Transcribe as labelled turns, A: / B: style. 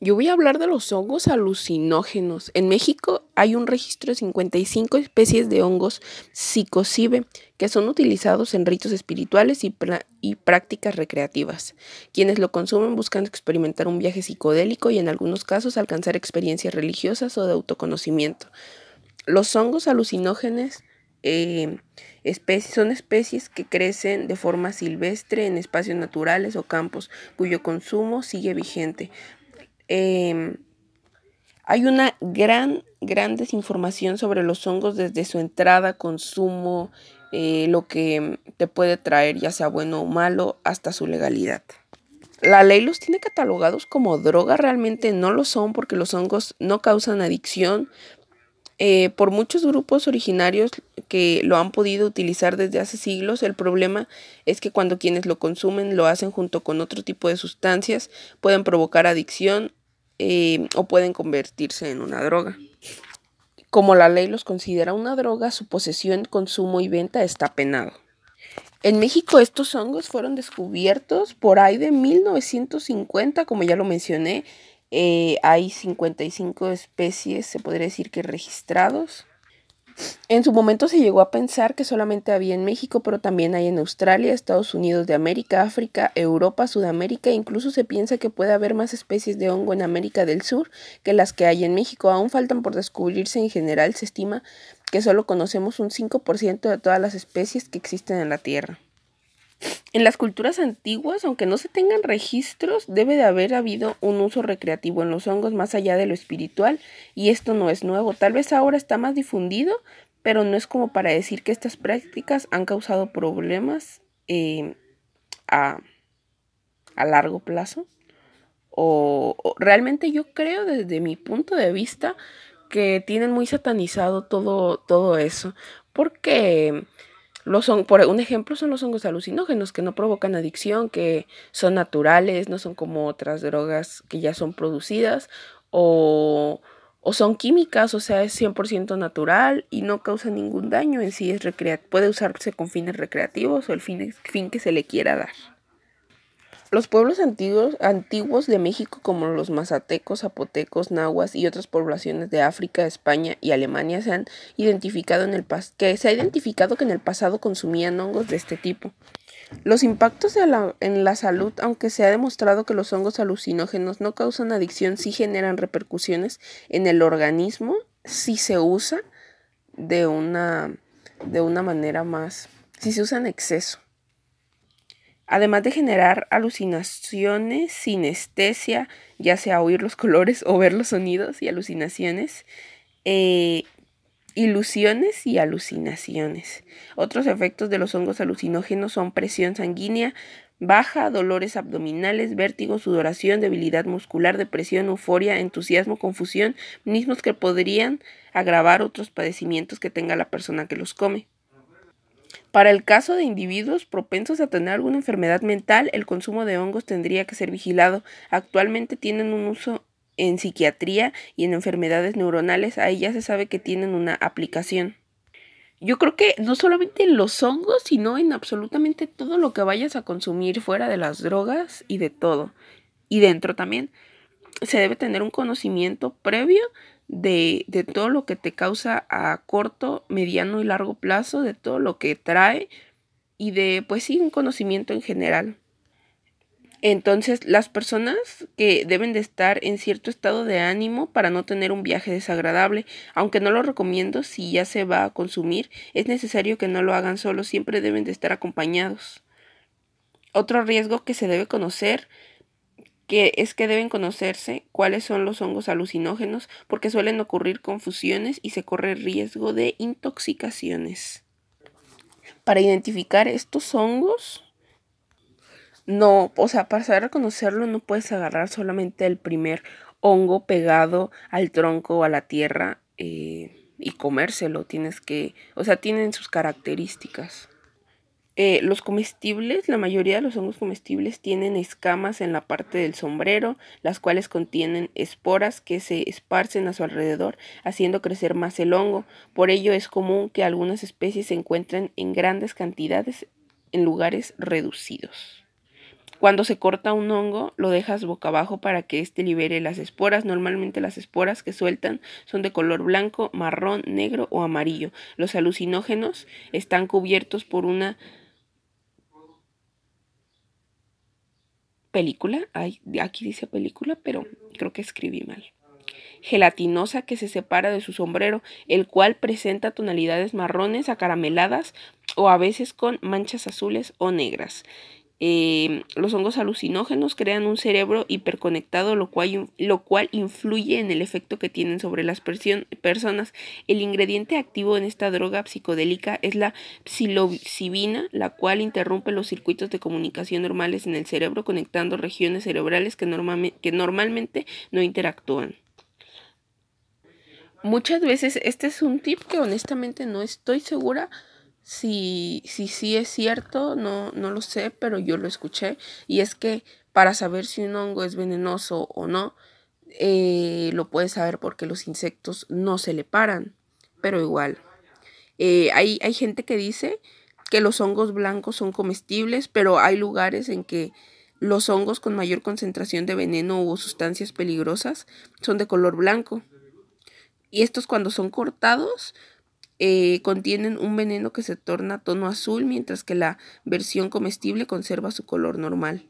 A: Yo voy a hablar de los hongos alucinógenos. En México hay un registro de 55 especies de hongos psilocibe que son utilizados en ritos espirituales y, y, prácticas recreativas. Quienes lo consumen buscan experimentar un viaje psicodélico y en algunos casos alcanzar experiencias religiosas o de autoconocimiento. Los hongos alucinógenos eh, son especies que crecen de forma silvestre en espacios naturales o campos cuyo consumo sigue vigente. Em, hay una gran, gran desinformación sobre los hongos desde su entrada, consumo, eh, lo que te puede traer, ya sea bueno o malo, hasta su legalidad. La ley los tiene catalogados como droga, realmente no lo son porque los hongos no causan adicción. Eh, por muchos grupos originarios que lo han podido utilizar desde hace siglos, el problema es que cuando quienes lo consumen lo hacen junto con otro tipo de sustancias, pueden provocar adicción eh, o pueden convertirse en una droga. Como la ley los considera una droga, su posesión, consumo y venta está penado. En México estos hongos fueron descubiertos por ahí de 1950, como ya lo mencioné. Eh, hay 55 especies, se podría decir que registrados. En su momento se llegó a pensar que solamente había en México, pero también hay en Australia, Estados Unidos de América, África, Europa, Sudamérica. Incluso se piensa que puede haber más especies de hongo en América del Sur que las que hay en México. Aún faltan por descubrirse. En general se estima que solo conocemos un 5% de todas las especies que existen en la Tierra. En las culturas antiguas, aunque no se tengan registros, debe de haber habido un uso recreativo en los hongos más allá de lo espiritual, y esto no es nuevo. Tal vez ahora está más difundido, pero no es como para decir que estas prácticas han causado problemas eh, a, largo plazo. O, o, realmente yo creo desde mi punto de vista que tienen muy satanizado todo, todo eso. Porque son, por un ejemplo son los hongos alucinógenos que no provocan adicción, que son naturales, no son como otras drogas que ya son producidas o, o son químicas, o sea, es 100% natural y no causa ningún daño en sí, es puede usarse con fines recreativos o el fin que se le quiera dar. Los pueblos antiguos, de México, como los mazatecos, zapotecos, nahuas y otras poblaciones de África, España y Alemania, se han identificado en el que se ha identificado que en el pasado consumían hongos de este tipo. Los impactos en la salud, aunque se ha demostrado que los hongos alucinógenos no causan adicción, sí generan repercusiones en el organismo si se usa de una, de una manera más, si se usa en exceso además de generar alucinaciones, sinestesia, ya sea oír los colores o ver los sonidos y alucinaciones, eh, ilusiones y alucinaciones. Otros efectos de los hongos alucinógenos son presión sanguínea baja, dolores abdominales, vértigo, sudoración, debilidad muscular, depresión, euforia, entusiasmo, confusión, mismos que podrían agravar otros padecimientos que tenga la persona que los come. Para el caso de individuos propensos a tener alguna enfermedad mental, el consumo de hongos tendría que ser vigilado. Actualmente tienen un uso en psiquiatría y en enfermedades neuronales. Ahí ya se sabe que tienen una aplicación. Yo creo que no solamente en los hongos, sino en absolutamente todo lo que vayas a consumir fuera de las drogas y de todo. Y dentro también se debe tener un conocimiento previo de, de, todo lo que te causa a corto, mediano y largo plazo, de todo lo que trae y de, pues sí, un conocimiento en general. Entonces, las personas que deben de estar en cierto estado de ánimo para no tener un viaje desagradable, aunque no lo recomiendo si ya se va a consumir, es necesario que no lo hagan solos, siempre deben de estar acompañados. Otro riesgo que se debe conocer que es que deben conocerse cuáles son los hongos alucinógenos porque suelen ocurrir confusiones y se corre riesgo de intoxicaciones. Para identificar estos hongos, no, o sea, para saber reconocerlo no puedes agarrar solamente el primer hongo pegado al tronco o a la tierra eh, y comérselo, tienes que, o sea, tienen sus características. Eh, los comestibles, la mayoría de los hongos comestibles tienen escamas en la parte del sombrero, las cuales contienen esporas que se esparcen a su alrededor, haciendo crecer más el hongo. Por ello es común que algunas especies se encuentren en grandes cantidades en lugares reducidos. Cuando se corta un hongo, lo dejas boca abajo para que éste libere las esporas. Normalmente las esporas que sueltan son de color blanco, marrón, negro o amarillo. Los alucinógenos están cubiertos por una película. aquí dice película, pero creo que escribí mal gelatinosa que se separa de su sombrero, el cual presenta tonalidades marrones acarameladas o a veces con manchas azules o negras. Em, los hongos alucinógenos crean un cerebro hiperconectado, lo cual, lo cual influye en el efecto que tienen sobre las personas. El ingrediente activo en esta droga psicodélica es la psilocibina, la cual interrumpe los circuitos de comunicación normales en el cerebro, conectando regiones cerebrales que, que normalmente no interactúan. Muchas veces este es un tip que honestamente no estoy segura si sí si, es cierto, no, no lo sé, pero yo lo escuché. Y es que para saber si un hongo es venenoso o no, eh, lo puedes saber porque los insectos no se le paran. Pero igual. Eh, hay, hay gente que dice que los hongos blancos son comestibles, pero hay lugares en que los hongos con mayor concentración de veneno o sustancias peligrosas son de color blanco. Y estos cuando son cortados eh, contienen un veneno que se torna tono azul, mientras que la versión comestible conserva su color normal.